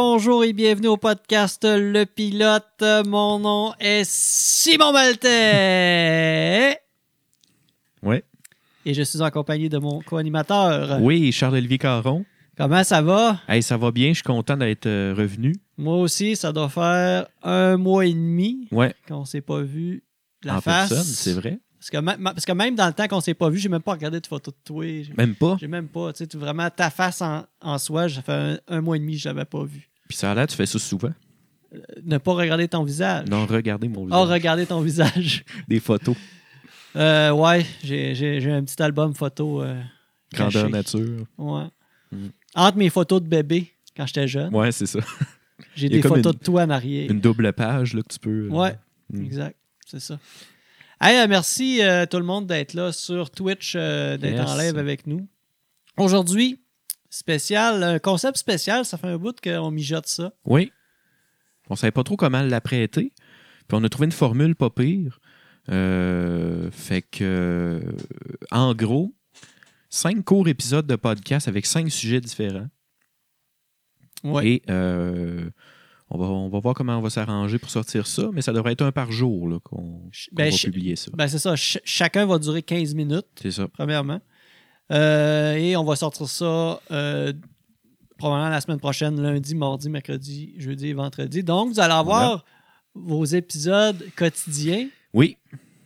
Bonjour et bienvenue au podcast Le Pilote. Mon nom est Simon Maltais. Ouais. Et je suis en compagnie de mon co-animateur. Oui, Charles-Olivier Caron. Comment ça va? Hey, ça va bien, je suis content d'être euh, revenu. Moi aussi, ça doit faire un mois et demi Ouais, qu'on s'est pas vu de la en face. personne, c'est vrai. Parce que, même- parce que même dans le temps qu'on s'est pas vu, j'ai même pas regardé de photos de toi. Même pas? J'ai même pas, tu sais, vraiment ta face en, en soi, ça fait un, un mois et demi que je l'avais pas vu. Puis ça a l'air, tu fais ça souvent. Ne pas regarder ton visage. Non, regardez mon Oh, visage. regarder ton visage. Des photos. Euh, ouais, j'ai, un petit album photo. euh, Grandeur caché. nature. Ouais. Mm. Entre mes photos de bébé quand j'étais jeune, Ouais, c'est ça. j'ai des photos une- de toi en arrière. Une double page là, que tu peux. euh, Ouais, Mm. exact. C'est ça. Hey, euh, merci euh, tout le monde d'être là sur Twitch, d'être Yes. en live avec nous. Aujourd'hui, spécial, un concept spécial, ça fait un bout qu'on mijote ça. Oui. On savait pas trop comment l'apprêter. Puis on a trouvé une formule pas pire. Euh, fait que, euh, en gros, cinq courts épisodes de podcast avec cinq sujets différents. Ouais. Et euh, on, va, on va voir comment on va s'arranger pour sortir ça, mais ça devrait être un par jour qu'on Ben, va publier ça. Ben, c'est ça. Ch- chacun va durer 15 minutes. C'est ça. premièrement. Euh, et on va sortir ça euh, probablement la semaine prochaine, lundi, mardi, mercredi, jeudi et vendredi. Donc, vous allez avoir vos épisodes quotidiens Oui,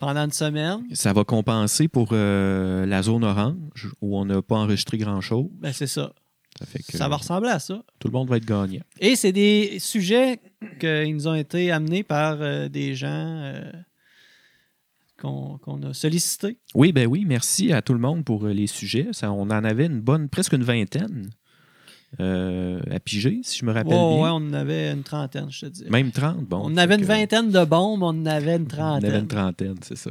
pendant une semaine. ça va compenser pour euh, la zone orange où on n'a pas enregistré grand-chose. Ben, c'est ça. Ça fait que Ça va ressembler à ça. tout le monde va être gagnant. Et c'est des sujets qui nous ont été amenés par des gens qu'on a sollicités. Oui, ben oui, merci à tout le monde pour euh, les sujets. Ça, on en avait une bonne, presque une vingtaine euh, à piger, si je me rappelle bien. ouais, on en avait une trentaine, je te dis. Même 30, bon. on avait une que- vingtaine de bombes, on en avait une On trentaine. avait une trentaine, c'est ça.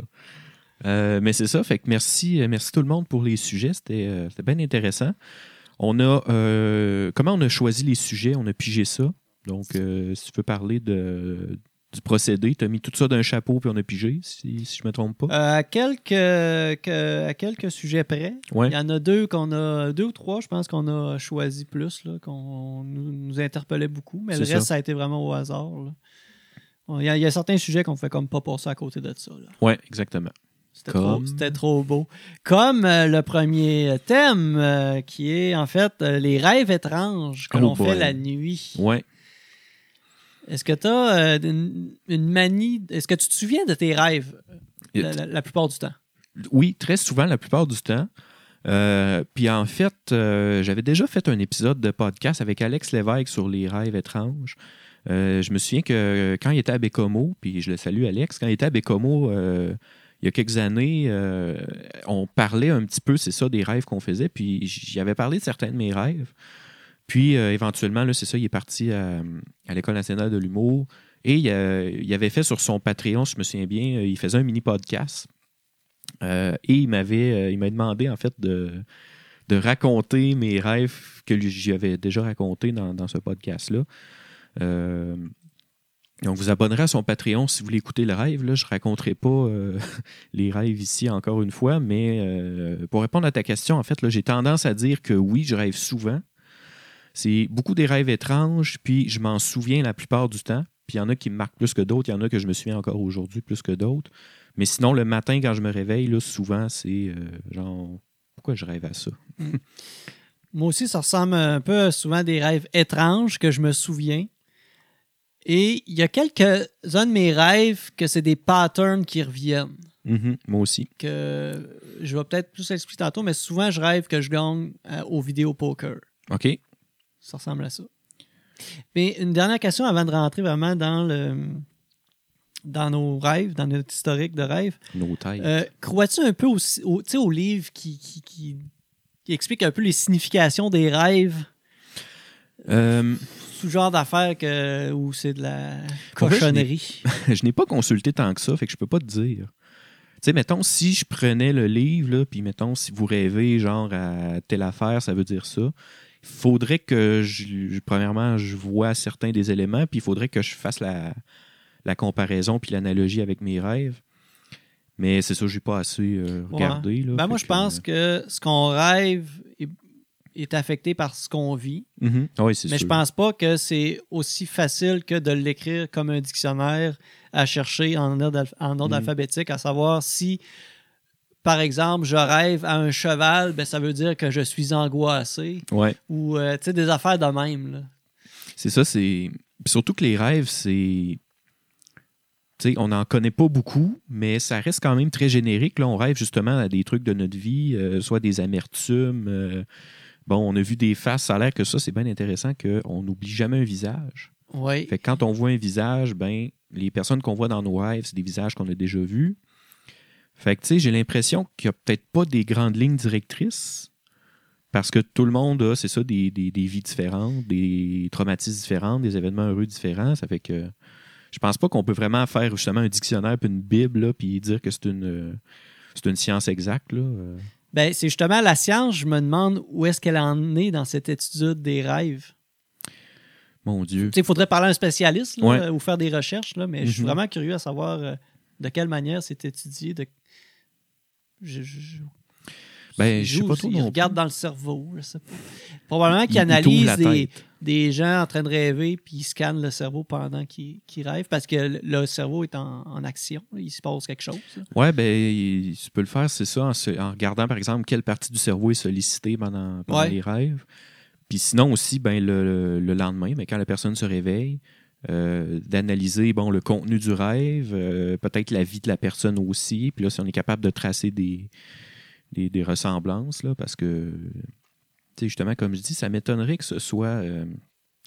Euh, mais c'est ça, fait que merci, merci tout le monde pour les sujets. C'était euh, bien intéressant. On a comment on a choisi les sujets, on a pigé ça. Donc, si tu veux parler de, du procédé, tu as mis tout ça d'un chapeau puis on a pigé, si, si je me trompe pas. Euh, à, quelques, que- à quelques sujets près, Ouais. il y en a deux qu'on a, deux ou trois, je pense qu'on a choisi plus, qu'on nous, nous interpellait beaucoup, mais le reste, ça. ça. a été vraiment au hasard. Il y, a, il y a certains sujets qu'on fait comme pas passer à côté de ça. Ouais, exactement. C'était Comme? trop, trop beau. Comme euh, le premier thème, euh, qui est en fait les rêves étranges que Oh l'on fait la nuit. Ouais. Est-ce que tu as une, une manie, est-ce que tu te souviens de tes rêves euh, la- plupart du temps? Oui, très souvent, la plupart du temps. Euh, puis en fait, euh, j'avais déjà fait un épisode de podcast avec Alex Lévesque sur les rêves étranges. Euh, je me souviens que quand il était à Bécomo, puis je le salue Alex, quand il était à Bécomo euh, il y a quelques années, euh, on parlait un petit peu, c'est ça, des rêves qu'on faisait, puis j'y avais parlé de certains de mes rêves. Puis euh, éventuellement, c'est ça, il est parti à, l'École nationale de l'humour et il, a- il avait fait sur son Patreon, je me souviens bien, euh, il faisait un mini podcast. Euh, et il m'avait euh, m'a demandé en fait de, raconter mes rêves que lui- j'y avais déjà raconté dans, ce podcast-là. Euh, donc, vous abonnerez à son Patreon si vous voulez écouter le rêve. Je ne raconterai pas euh, les rêves ici encore une fois, mais euh, pour répondre à ta question, en fait, j'ai tendance à dire que oui, je rêve souvent. C'est beaucoup des rêves étranges, puis je m'en souviens la plupart du temps. Puis il y en a qui me marquent plus que d'autres, il y en a que je me souviens encore aujourd'hui plus que d'autres. Mais sinon, le matin, quand je me réveille, là, souvent, c'est euh, genre, pourquoi je rêve à ça? Moi aussi, ça ressemble un peu souvent à des rêves étranges que je me souviens. Et il y a quelques-uns de mes rêves que c'est des patterns qui reviennent. Mhm, moi aussi. Que je vais peut-être plus expliquer tantôt, mais souvent, je rêve que je gagne euh, au vidéo poker. OK. Ça ressemble à ça. Mais une dernière question avant de rentrer vraiment dans le dans nos rêves, dans notre historique de rêves. Nos têtes. Euh, Crois-tu un peu au, au, au livre qui, qui, qui, qui explique un peu les significations des rêves? Euh, sous genre d'affaires que où c'est de la vrai, cochonnerie. je n'ai pas consulté tant que ça, fait que je peux pas te dire. Tu sais, mettons, si je prenais le livre, là, puis mettons, si vous rêvez, genre, à telle affaire, ça veut dire ça. Il faudrait que, je, premièrement, je vois certains des éléments, puis il faudrait que je fasse la, la comparaison puis l'analogie avec mes rêves. Mais c'est ça, je n'ai pas assez euh, regardé. là, Ben, moi, je pense euh, que ce qu'on rêve est, est affecté par ce qu'on vit. Mhm. Oui, c'est Mais sûr. je pense pas que c'est aussi facile que de l'écrire comme un dictionnaire à chercher en ordre, en ordre Mhm. alphabétique, à savoir si, par exemple, je rêve à un cheval, ben, ça veut dire que je suis angoissé. Ouais. Ou euh, tu sais, des affaires de même. Là. C'est ça, c'est. puis Surtout que les rêves, c'est. Tu sais, on n'en connaît pas beaucoup, mais ça reste quand même très générique. Là, on rêve justement à des trucs de notre vie, euh, soit des amertumes. euh, bon, on a vu des faces. Ça a l'air que ça, c'est bien intéressant qu'on n'oublie jamais un visage. Oui. Fait que quand on voit un visage, ben, les personnes qu'on voit dans nos rêves, c'est des visages qu'on a déjà vus. Fait que, tu sais, j'ai l'impression qu'il n'y a peut-être pas des grandes lignes directrices parce que tout le monde a, c'est ça, des, des- des vies différentes, des traumatismes différents, des événements heureux différents. Ça fait que je pense pas qu'on peut vraiment faire justement un dictionnaire puis une Bible là, puis dire que c'est une, c'est une science exacte. Là. Euh, Ben, c'est justement la science, je me demande où est-ce qu'elle en est dans cette étude des rêves. Mon Dieu. Tu sais, Il faudrait parler à un spécialiste là, Ouais. ou faire des recherches, là, mais je suis Mhm. vraiment curieux à savoir euh, de quelle manière c'est étudié. De... Je, je- je- Ben, je sais pas trop regardent plus. dans le cerveau, je sais pas. Probablement Il- il analysent la des, des gens en train de rêver puis ils scannent le cerveau pendant qu'ils rêvent parce que le- cerveau est en, en action. Il se passe quelque chose. Ouais, ben, il- tu peux le faire, c'est ça, en, se- en regardant, par exemple, quelle partie du cerveau est sollicitée pendant, pendant Ouais. les rêves. Puis sinon aussi, ben, le, le lendemain, ben, quand la personne se réveille, euh, d'analyser bon, le contenu du rêve, euh, peut-être la vie de la personne aussi. Puis là, si on est capable de tracer des, des, ressemblances, là, parce que, justement, comme je dis, ça m'étonnerait que ce soit.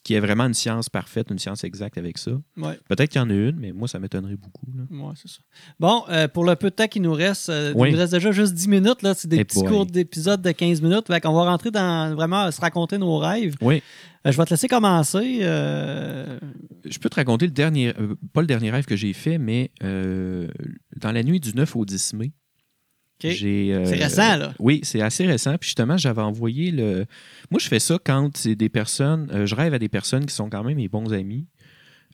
Qu'il y ait vraiment une science parfaite, une science exacte avec ça. Ouais. Peut-être qu'il y en a une, mais moi, ça m'étonnerait beaucoup. Ouais, c'est ça. Bon, euh, pour le peu de temps qui nous reste, euh, Oui. il nous reste déjà juste 10 minutes. Là, c'est des petits boy. courts d'épisodes de 15 minutes. Fait qu'on va rentrer dans vraiment se raconter nos rêves. Oui. Euh, je vais te laisser commencer. Je peux te raconter le dernier, pas le dernier rêve que j'ai fait, mais dans la nuit du 9 au 10 mai. Euh, C'est récent, là. Oui, c'est assez récent. Puis justement, j'avais envoyé le. Moi, je fais ça quand c'est des personnes. euh, je rêve à des personnes qui sont quand même mes bons amis.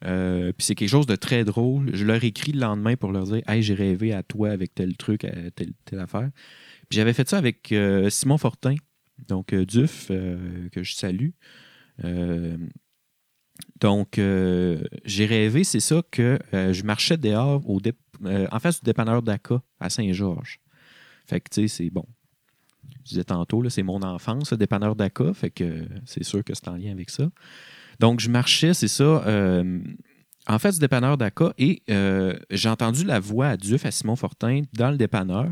Euh, puis c'est quelque chose de très drôle. Je leur écris le lendemain pour leur dire Hey, j'ai rêvé à toi avec tel truc, à telle, telle affaire. Puis j'avais fait ça avec Simon Fortin, donc Duf, que je salue. Donc, j'ai rêvé, c'est ça, que je marchais dehors au en face du dépanneur d'Aka à Saint-Georges. Fait que, tu sais, c'est bon. Je disais tantôt, là, c'est mon enfance, le dépanneur d'Aka. Fait que c'est sûr que c'est en lien avec ça. Donc, je marchais, c'est ça, euh, en face du dépanneur d'Aka et euh, j'ai entendu la voix à Duf, à Simon Fortin, dans le dépanneur.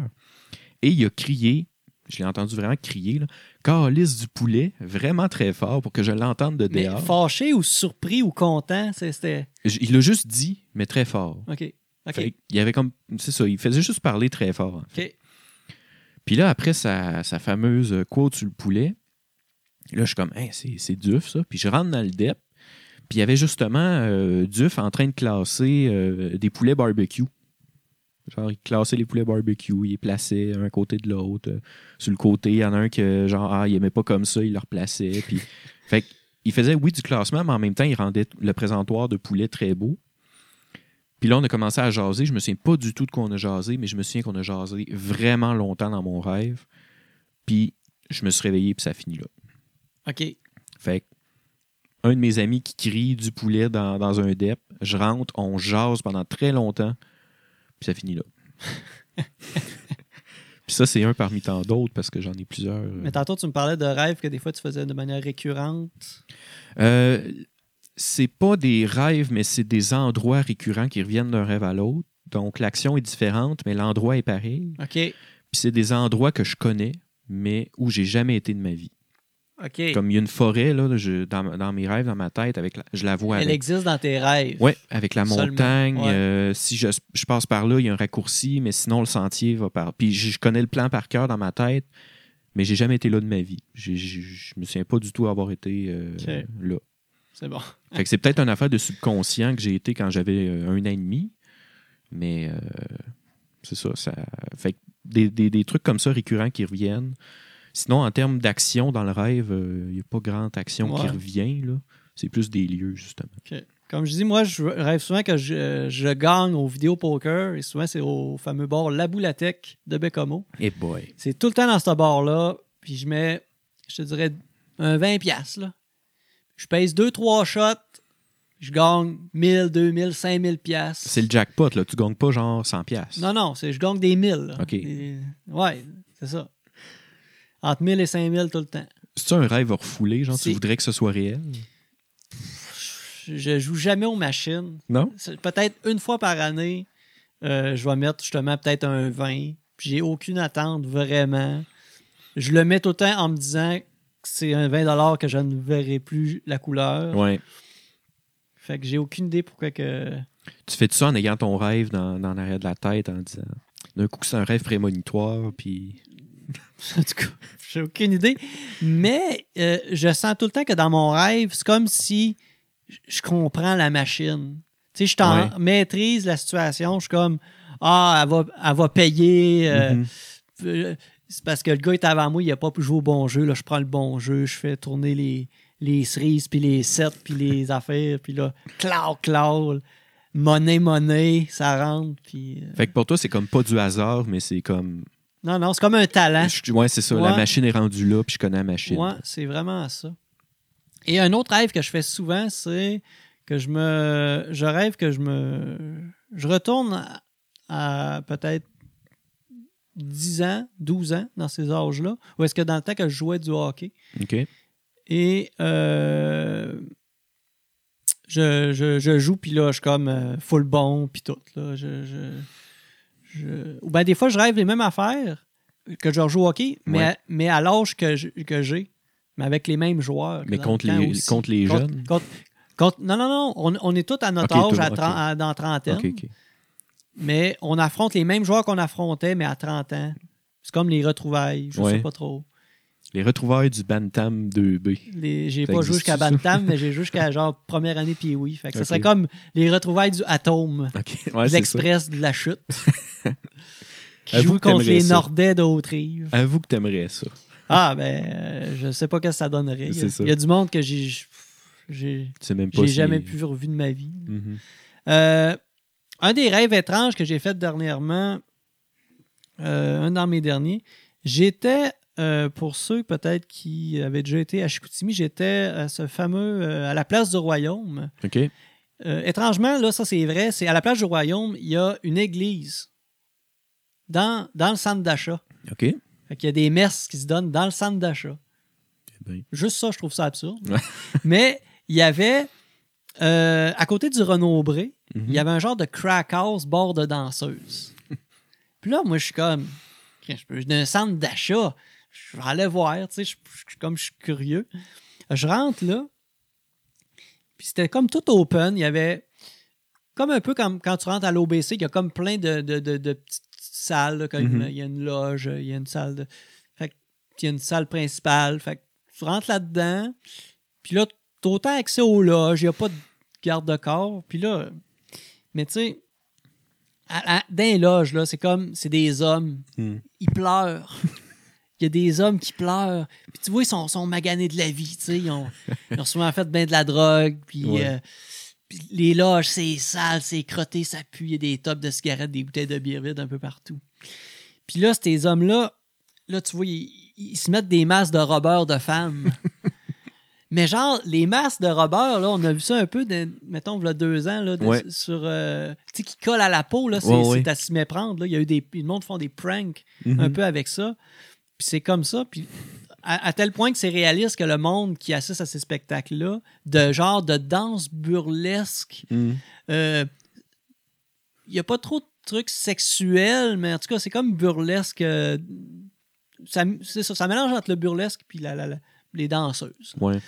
Et il a crié, je l'ai entendu vraiment crier, là, Calice du poulet, vraiment très fort pour que je l'entende de Mais dehors. fâché ou surpris ou content, c'était. Il l'a juste dit, mais très fort. OK. OK. Fait il avait comme. C'est ça, il faisait juste parler très fort. en fait. OK. Puis là, après sa, sa fameuse quote sur le poulet, là, je suis comme, Hein, c'est, c'est Duf, ça. Puis je rentre dans le DEP, puis il y avait justement euh, Duf en train de classer euh, des poulets barbecue. Genre, il classait les poulets barbecue, il les plaçait un côté de l'autre. Sur le côté, il y en a un que, genre, ah, il aimait pas comme ça, il le replaçait. Puis, fait il faisait, oui, du classement, mais en même temps, il rendait le présentoir de poulet très beau. Puis là, on a commencé à jaser. Je me souviens pas du tout de quoi on a jasé, mais je me souviens qu'on a jasé vraiment longtemps dans mon rêve. Puis je me suis réveillé, puis ça finit là. OK. Fait que, un de mes amis qui crie du poulet dans, dans un DEP, je rentre, on jase pendant très longtemps, puis ça finit là. puis ça, c'est un parmi tant d'autres parce que j'en ai plusieurs. euh. Mais tantôt, tu me parlais de rêves que des fois, tu faisais de manière récurrente. Euh, c'est pas des rêves, mais c'est des endroits récurrents qui reviennent d'un rêve à l'autre. Donc l'action est différente, mais l'endroit est pareil. OK. Puis c'est des endroits que je connais, mais où j'ai jamais été de ma vie. OK. Comme il y a une forêt là, je- dans, dans mes rêves, dans ma tête, avec la- je la vois. Elle avec- existe dans tes rêves. Ouais, avec la Seulement. montagne. Ouais. euh, si je, je passe par là, il y a un raccourci, mais sinon le sentier va par. Puis je, je connais le plan par cœur dans ma tête, mais j'ai jamais été là de ma vie. Je me souviens pas du tout avoir été euh, là. C'est bon. Fait que c'est peut-être une affaire de subconscient que j'ai été quand j'avais euh, un an et demi. Mais euh, c'est ça, ça. Fait que des, des- des trucs comme ça récurrents qui reviennent. Sinon, en termes d'action dans le rêve, euh, il n'y a pas grande action qui revient. là. C'est plus des lieux, justement. Comme je dis, moi, je rêve souvent que je, je gagne au vidéo poker et souvent, c'est au fameux bar La Boulatec de Bécomo. Et boy. C'est tout le temps dans ce bar-là. Puis je mets, je te dirais, un 20$, piastres, là. Je pèse 2-3 shots, je gagne 1000, 2000, 5000$. piastres. C'est le jackpot, là. Tu gagnes pas genre 100 pièces. Non, non, c'est, je gagne des 1000. là. OK. Des- ouais, c'est ça. Entre 1000 et 5000 tout le temps. C'est un rêve refoulé, genre tu voudrais que ce soit réel? Je, joue jamais aux machines. Non? Peut-être une fois par année, euh, je vais mettre justement peut-être un 20. Puis j'ai aucune attente vraiment. Je le mets tout le temps en me disant c'est un 20 que je ne verrai plus la couleur. Ouais. Fait que j'ai aucune idée pourquoi que. Tu fais tout ça en ayant ton rêve dans, dans l'arrière de la tête en disant d'un coup que c'est un rêve prémonitoire, puis. En tout cas, j'ai aucune idée. Mais euh, je sens tout le temps que dans mon rêve, c'est comme si je comprends la machine. Tu sais, je t'en Ouais. maîtrise la situation. Je suis comme Ah, elle va, elle va payer. euh, Mhm. euh, c'est parce que le gars est avant moi, il n'a pas pu jouer au bon jeu. Là, je prends le bon jeu, je fais tourner les, les cerises, puis les sets, puis les affaires, puis là, cloud, cloud, monnaie, monnaie, ça rentre. Puis, euh, Fait que pour toi, c'est comme pas du hasard, mais c'est comme. Non, non, c'est comme un talent. Je- ouais, c'est ça. Ouais. La machine est rendue là, puis je connais la machine. Ouais, c'est vraiment ça. Et un autre rêve que je fais souvent, c'est que je me. Je rêve que je me. Je retourne à, à peut-être 10 ans, 12 ans, dans ces âges-là, ou est-ce que dans le temps que je jouais du hockey, OK. et euh, je, je- je joue, puis là, je suis comme euh, full bon, puis tout. Là, je, je- Ou bien, des fois, je rêve les mêmes affaires que je rejoue au hockey, mais, Ouais. à, mais à l'âge que j'ai, mais avec les mêmes joueurs. Mais contre le les, aussi. contre les jeunes? contre- contre- non, non, non. On, on est tous à notre âge tout, à ok. tren- à- dans trentaine. OK, OK. Mais on affronte les mêmes joueurs qu'on affrontait, mais à 30 ans. C'est comme les retrouvailles. Je Ouais. sais pas trop. Les retrouvailles du Bantam 2B. Les- J'ai pas joué jusqu'à? Bantam, mais j'ai joué jusqu'à genre première année puis oui. Fait que ça serait comme les retrouvailles du Atome. Ouais, l'express de la chute. qui joue contre les ça. Nordais d'Autrive. Avoue que t'aimerais ça. Ah ben euh, je sais pas ce que ça donnerait. Il y a- C'est ça. il y a du monde que j'ai j'ai jamais pu revu de ma vie. Mhm. Euh, un des rêves étranges que j'ai fait dernièrement, euh, un dans mes derniers, j'étais, euh, pour ceux peut-être qui avaient déjà été à Chicoutimi, j'étais à ce fameux, euh, à la place du Royaume. OK. Étrangement, là, ça c'est vrai, c'est à la place du Royaume, il y a une église dans, dans le centre d'achat. OK. Eh Fait qu'il y a des messes qui se donnent dans le centre d'achat. ben. Juste ça, je trouve ça absurde. Ouais. Mais il y avait, euh, à côté du Renaud-Bré, Mhm. il y avait un genre de crack house bord de danseuse. Puis là, moi, je suis comme, je peux- d'un centre d'achat, je vais aller voir, tu sais, je- je- comme je suis curieux. Je rentre là, puis c'était comme tout open. Il y avait, comme un peu comme quand tu rentres à l'OBC, il y a comme plein de, de, de- de petites salles, là, comme Mhm. il y a une loge, il y a une salle de. Fait il y a une salle principale. Fait que tu rentres là-dedans, puis là, tu as autant accès aux loges, il n'y a pas de garde-corps. Puis là, mais tu sais, dans les loges, là, c'est comme, c'est des hommes. Hmm. Ils pleurent. Il y a des hommes qui pleurent. Puis tu vois, ils sont, sont maganés de la vie, tu sais. Ils ont, ils ont souvent fait bien de la drogue. Puis, Ouais. euh, puis les loges, c'est sale, c'est crotté, ça pue. Il y a des tops de cigarettes, des bouteilles de bière vide un peu partout. Puis là, ces hommes-là, là, tu vois, ils, ils se mettent des masques de robeurs de femmes. Mais genre, les masques de robeurs, là, on a vu ça un peu, de, mettons, il y a deux ans, là, de- Ouais. sur, euh, tu sais, qui collent à la peau, là, c'est Ouais, à s'y méprendre. Là. Il y a eu des, le monde font des pranks un peu avec ça. Puis c'est comme ça. Puis à, à tel point que c'est réaliste que le monde qui assiste à ces spectacles-là, de genre de danse burlesque, Mhm. euh, il n'y a pas trop de trucs sexuels, mais en tout cas, c'est comme burlesque. euh, ça, c'est ça, ça mélange entre le burlesque et la, la- la- les danseuses. Ouais.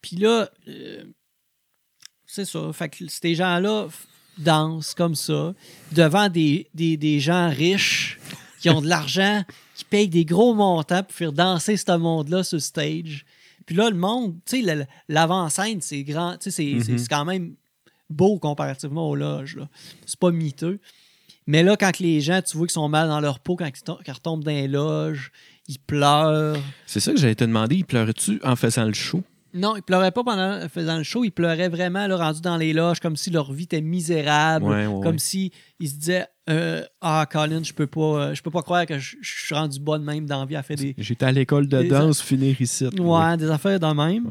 Puis là, euh, c'est ça. Fait que ces gens-là dansent comme ça devant des, des, des gens riches qui ont de l'argent, qui payent des gros montants pour faire danser ce monde-là sur le stage. Puis là, le monde, tu sais, l'avant-scène, c'est grand, tu sais, c'est- Mhm. c'est quand même beau comparativement aux loges. C'est pas miteux. Mais là, quand les gens, tu vois qu'ils sont mal dans leur peau, quand ils, tom- quand ils retombent dans les loges, ils pleurent. C'est ça que j'allais te demander. Il pleurait-tu en faisant le show? Non, ils pleuraient pas pendant faisant le show, ils pleuraient vraiment là, rendus dans les loges, comme si leur vie était misérable, Ouais, ouais, comme ouais. si ils se disaient euh, Ah, Colin, je peux pas, euh, je peux pas croire que je, je suis rendu bonne même dans la vie à faire des, J'étais à l'école de danse, finir ici. ouais, des affaires de même.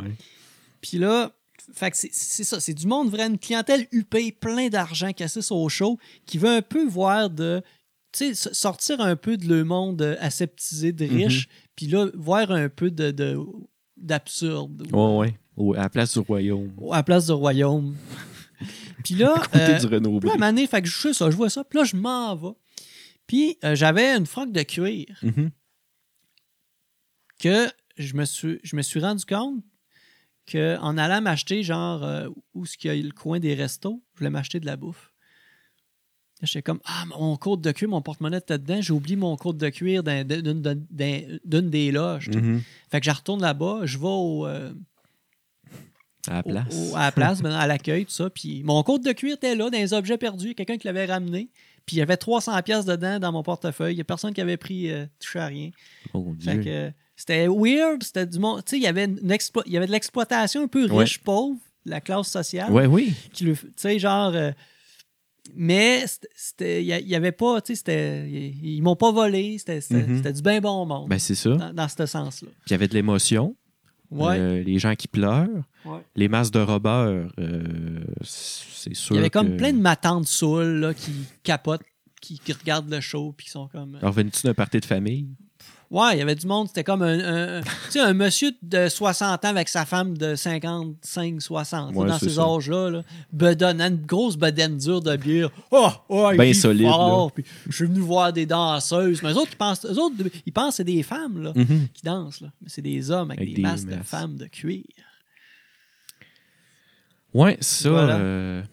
Puis là, fait que c'est ça, c'est du monde vrai, une clientèle huppée, plein d'argent qui assiste au show, qui veut un peu voir de. Tu sais, sortir un peu de le monde aseptisé de Mhm. riches, puis là, voir un peu de. de- d'absurde Ouais, ouais. À la place du royaume. à la place du royaume. puis là, À côté euh, du Renault puis là, à un moment donné, fait que je sais ça, je vois ça, puis là, je m'en vais. Puis euh, j'avais une froc de cuir Mhm. que je me suis, je me suis rendu compte qu'en allant m'acheter, genre, euh, où est-ce qu'il y a le coin des restos, je voulais m'acheter de la bouffe. J'étais comme, ah, mon code de cuir, mon porte-monnaie était dedans, j'ai oublié mon code de cuir d'un- d'une d'un- d'une des loges. Mhm. Fait que je retourne là-bas, je vais au, euh, À la place. au- à la place, à l'accueil, tout ça. Puis mon code de cuir était là, dans les objets perdus. Quelqu'un qui l'avait ramené. Puis il y avait 300 pièces dedans dans mon portefeuille. Il n'y a personne qui avait pris, euh, touché à rien. Mon Fait Dieu. que euh, c'était weird, c'était du monde. Tu sais, il y avait une explo- il y avait de l'exploitation un peu Ouais. riche, pauvre, la classe sociale. Ouais, oui. Le, tu sais, genre. euh, mais il y a- il y avait pas, tu sais, ils, m'ont pas volé, c'était, Mhm. c'était du bien bon monde Ben, c'est ça. dans, dans ce sens-là. Il y avait de l'émotion. Ouais. Euh, les gens qui pleurent. ouais. Les masses de robeurs, euh, c'est sûr. Il y avait comme que- plein de matantes saoules là, qui capotent, qui, qui regardent le show, puis qui sont comme. euh, Alors, venais-tu d'un party de famille? Ouais, il y avait du monde, c'était comme un, tu sais, un monsieur de 60 ans avec sa femme de 55, 60, Ouais, dans ces âges-là. Là, bedonnant, une grosse bedaine dure de bière. Oh, oh, il Ben solide, fort, puis je suis venu voir des danseuses. Mais eux autres, ils pensent, eux autres, ils pensent que c'est des femmes là, Mhm. qui dansent. Là. Mais c'est des hommes avec, Avec des, masques de femmes de cuir. Ouais, ça. Voilà. euh,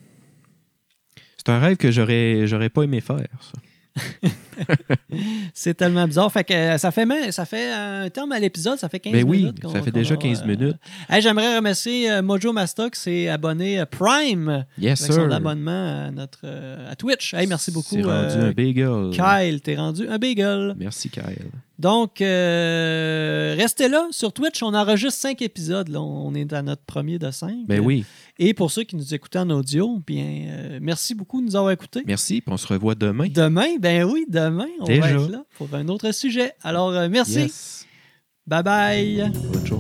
C'est un rêve que j'aurais, j'aurais pas aimé faire, ça. C'est tellement bizarre. Fait que euh, ça fait, même- ça fait un terme à l'épisode, ça fait 15 Ben oui, minutes. ça fait déjà a, 15 euh, minutes. hey, J'aimerais remercier euh, Mojo Masta qui s'est abonné à Prime Yes, avec sir. son abonnement à, notre, à Twitch. Hey, merci beaucoup. C'est rendu un bagel. Kyle, t'es rendu un bagel. Merci, Kyle. Donc, euh, restez là sur Twitch. On enregistre cinq épisodes. Là. On est à notre premier de cinq. Ben oui, Et pour ceux qui nous écoutaient en audio, bien, euh, merci beaucoup de nous avoir écoutés. merci. Puis on se revoit demain. Demain, ben oui, demain, on va Déjà. être là pour un autre sujet. Alors, euh, merci. Yes. Bye bye. Bonne journée.